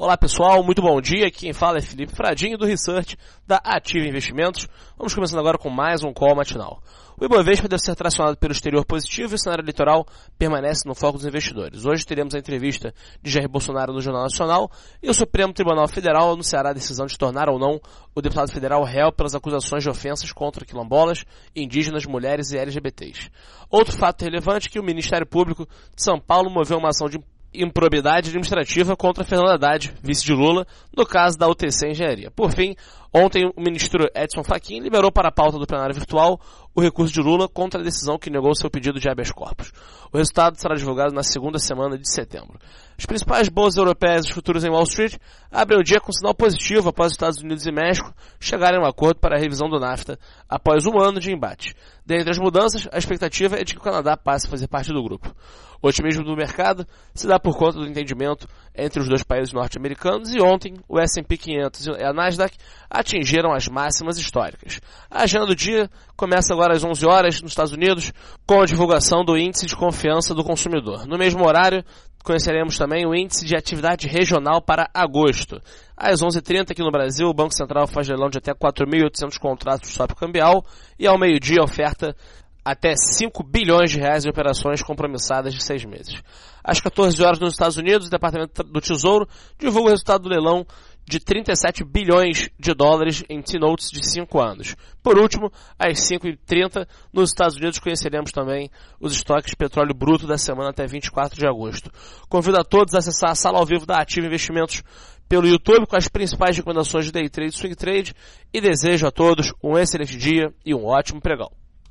Olá pessoal, muito bom dia. Quem fala é Felipe Fradinho do Research da Ativa Investimentos. Vamos começando agora com mais um call matinal. O Ibovespa deve ser tracionado pelo exterior positivo e o cenário eleitoral permanece no foco dos investidores. Hoje teremos a entrevista de Jair Bolsonaro no Jornal Nacional e o Supremo Tribunal Federal anunciará a decisão de tornar ou não o deputado federal réu pelas acusações de ofensas contra quilombolas, indígenas, mulheres e LGBTs. Outro fato relevante é que o Ministério Público de São Paulo moveu uma ação de improbidade administrativa contra Fernando Haddad, vice de Lula, no caso da UTC Engenharia. Por fim, ontem o ministro Edson Fachin liberou para a pauta do plenário virtual o recurso de Lula contra a decisão que negou seu pedido de habeas corpus. O resultado será divulgado na segunda semana de setembro. As principais bolsas europeias e futuros em Wall Street abrem o dia com sinal positivo após os Estados Unidos e México chegarem a um acordo para a revisão do NAFTA após um ano de embate. Dentre as mudanças, a expectativa é de que o Canadá passe a fazer parte do grupo. O otimismo do mercado se dá por conta do entendimento entre os dois países norte-americanos e ontem o S&P 500 e a Nasdaq atingiram as máximas históricas. A agenda do dia começa agora às 11 horas nos Estados Unidos com a divulgação do índice de confiança do consumidor. No mesmo horário, conheceremos também o índice de atividade regional para agosto. Às 11h30 aqui no Brasil, o Banco Central faz leilão de até 4.800 contratos de swap cambial e ao meio-dia oferta até 5 bilhões de reais em operações compromissadas de seis meses. Às 14 horas nos Estados Unidos, o Departamento do Tesouro divulga o resultado do leilão de 37 bilhões de dólares em T-Notes de 5 anos. Por último, às 5h30, nos Estados Unidos conheceremos também os estoques de petróleo bruto da semana até 24 de agosto. Convido a todos a acessar a sala ao vivo da Ativa Investimentos pelo YouTube com as principais recomendações de day trade e swing trade e desejo a todos um excelente dia e um ótimo pregão.